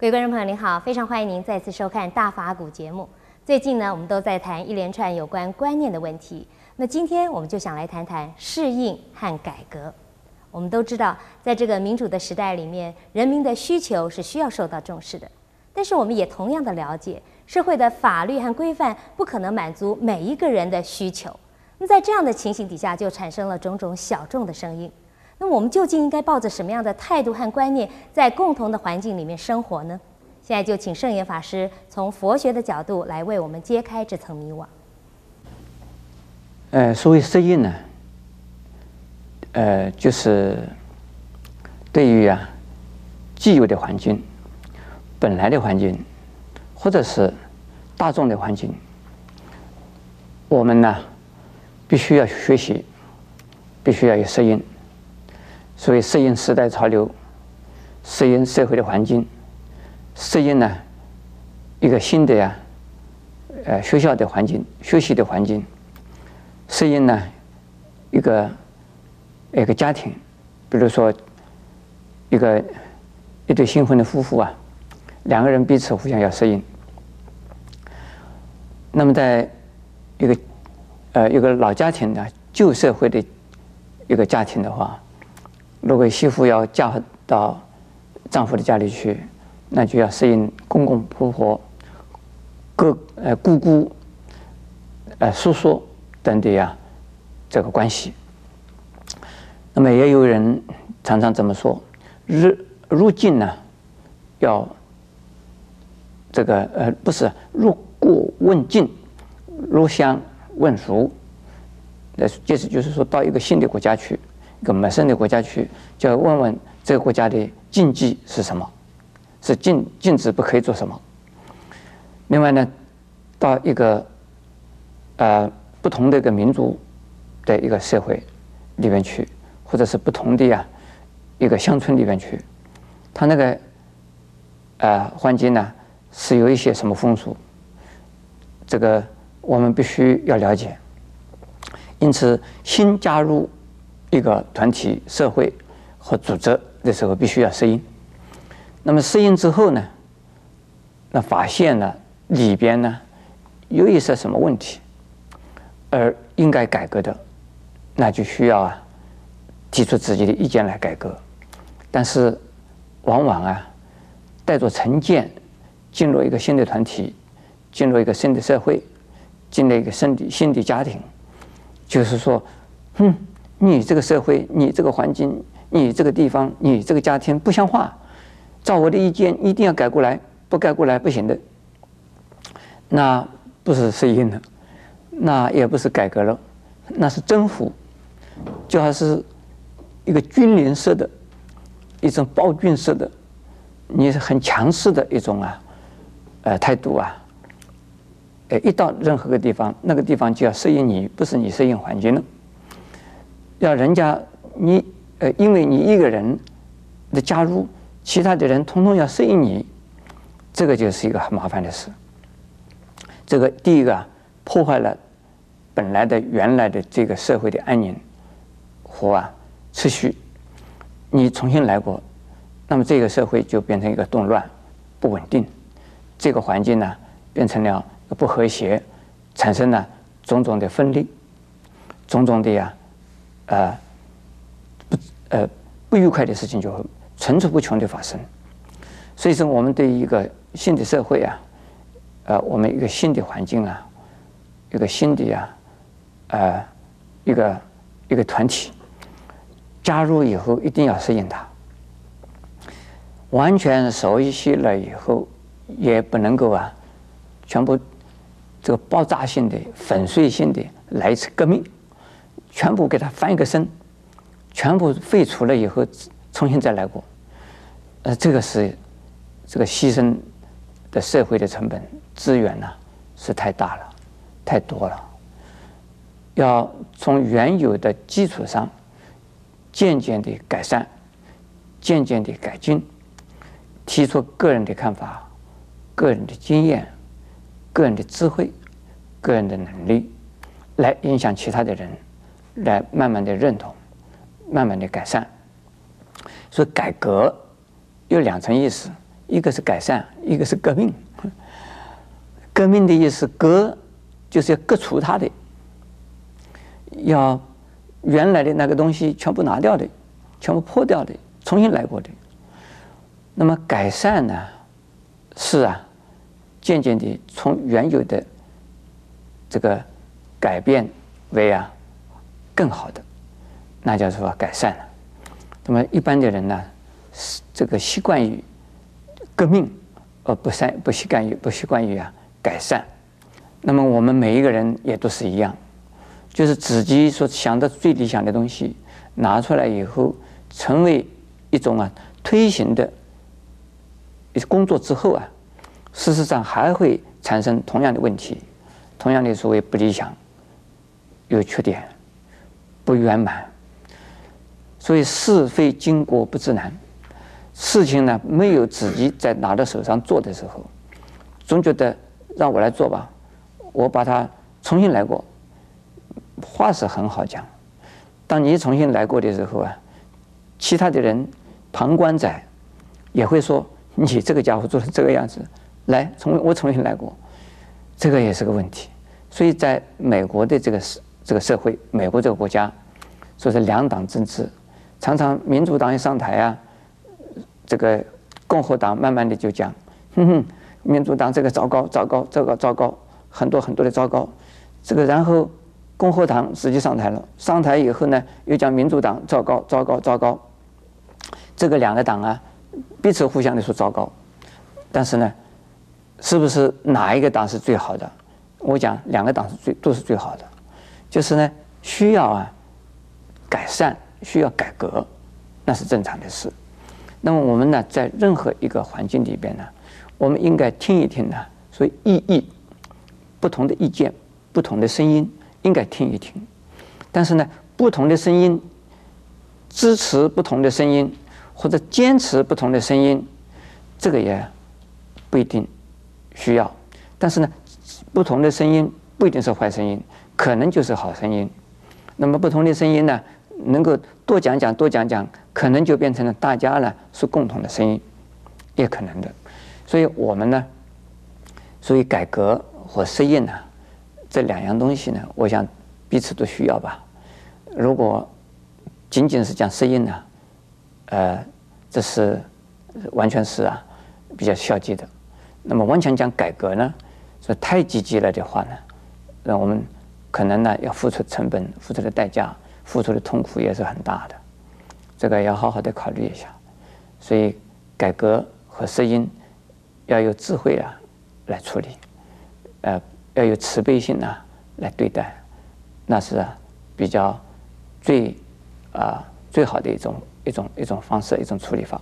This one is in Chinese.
各位观众朋友，您好，非常欢迎您再次收看《大法古》节目。最近呢，我们都在谈一连串有关观念的问题。那今天我们就想来谈谈适应和改革。我们都知道，在这个民主的时代里面，人民的需求是需要受到重视的。但是我们也同样的了解，社会的法律和规范不可能满足每一个人的需求。那在这样的情形底下，就产生了种种小众的声音。那我们究竟应该抱着什么样的态度和观念，在共同的环境里面生活呢？现在就请圣严法师从佛学的角度来为我们揭开这层迷惘。呃，所谓适应呢，呃，就是对于啊既有的环境、本来的环境，或者是大众的环境，我们呢必须要学习，必须要有适应。所以适应时代潮流，适应社会的环境，适应呢一个新的呀，呃学校的环境、学习的环境，适应呢一个一个家庭，比如说一个一对新婚的夫妇啊，两个人彼此互相要适应。那么在一个呃一个老家庭的旧社会的一个家庭的话。如果媳妇要嫁到丈夫的家里去，那就要适应公公婆婆、哥呃姑姑、呃叔叔等的呀这个关系。那么也有人常常这么说：入入境呢，要这个呃不是入过问境，入乡问俗。那意思就是说到一个新的国家去。个陌生的国家去，就要问问这个国家的禁忌是什么，是禁禁止不可以做什么。另外呢，到一个呃不同的一个民族的一个社会里面去，或者是不同的呀一个乡村里面去，他那个呃环境呢是有一些什么风俗，这个我们必须要了解。因此，新加入。一个团体、社会和组织的时候，必须要适应。那么适应之后呢，那发现了里边呢有一些什么问题，而应该改革的，那就需要啊提出自己的意见来改革。但是往往啊带着成见进入一个新的团体，进入一个新的社会，进入一个新的新的家庭，就是说，嗯。你这个社会，你这个环境，你这个地方，你这个家庭不像话，照我的意见一定要改过来，不改过来不行的。那不是适应了，那也不是改革了，那是征服，就好似一个军连式的，一种暴君式的，你是很强势的一种啊，呃态度啊，呃一到任何个地方，那个地方就要适应你，不是你适应环境了。要人家你呃，因为你一个人的加入，其他的人统统要适应你，这个就是一个很麻烦的事。这个第一个破坏了本来的原来的这个社会的安宁和啊秩序。你重新来过，那么这个社会就变成一个动乱、不稳定，这个环境呢变成了不和谐，产生了种种的分裂，种种的呀。呃，不呃不愉快的事情就会层出不穷的发生，所以说我们对一个新的社会啊，呃，我们一个新的环境啊，一个新的呀、啊，呃，一个一个团体加入以后，一定要适应它。完全熟悉了以后，也不能够啊，全部这个爆炸性的、粉碎性的来一次革命。全部给他翻一个身，全部废除了以后，重新再来过，呃，这个是这个牺牲的社会的成本资源呢，是太大了，太多了。要从原有的基础上渐渐的改善，渐渐的改进，提出个人的看法、个人的经验、个人的智慧、个人的能力，来影响其他的人。来慢慢的认同，慢慢的改善。所以改革有两层意思，一个是改善，一个是革命。革命的意思，革就是要革除它的，要原来的那个东西全部拿掉的，全部破掉的，重新来过的。那么改善呢？是啊，渐渐的从原有的这个改变为啊更好的，那叫做改善了。那么一般的人呢，是这个习惯于革命，而不善不习惯于不习惯于啊改善。那么我们每一个人也都是一样，就是自己所想的最理想的东西拿出来以后，成为一种啊推行的。工作之后啊，事实上还会产生同样的问题，同样的所谓不理想、有缺点、不圆满。所以是非经过不自难，事情呢没有自己在拿到手上做的时候，总觉得让我来做吧，我把它重新来过。话是很好讲，当你重新来过的时候啊，其他的人旁观者也会说。你这个家伙做成这个样子，来，重我重新来过，这个也是个问题。所以在美国的这个社这个社会，美国这个国家，说是两党政治，常常民主党一上台啊，这个共和党慢慢的就讲，哼哼，民主党这个糟糕糟糕这个糟糕，很多很多的糟糕，这个然后共和党实际上台了，上台以后呢，又讲民主党糟糕糟糕糟糕，这个两个党啊。彼此互相的说糟糕，但是呢，是不是哪一个党是最好的？我讲两个党是最都是最好的，就是呢需要啊改善，需要改革，那是正常的事。那么我们呢，在任何一个环境里边呢，我们应该听一听呢，所以异议，不同的意见，不同的声音，应该听一听。但是呢，不同的声音支持不同的声音。或者坚持不同的声音，这个也不一定需要。但是呢，不同的声音不一定是坏声音，可能就是好声音。那么不同的声音呢，能够多讲讲，多讲讲，可能就变成了大家呢是共同的声音，也可能的。所以我们呢，所以改革和适应呢，这两样东西呢，我想彼此都需要吧。如果仅仅是讲适应呢，呃，这是完全是啊，比较消极的。那么完全讲改革呢，说太积极了的话呢，那我们可能呢要付出成本、付出的代价、付出的痛苦也是很大的。这个要好好的考虑一下。所以改革和适应要有智慧啊来处理，呃，要有慈悲心啊来对待，那是比较最啊最好的一种。一种一种方式，一种处理法。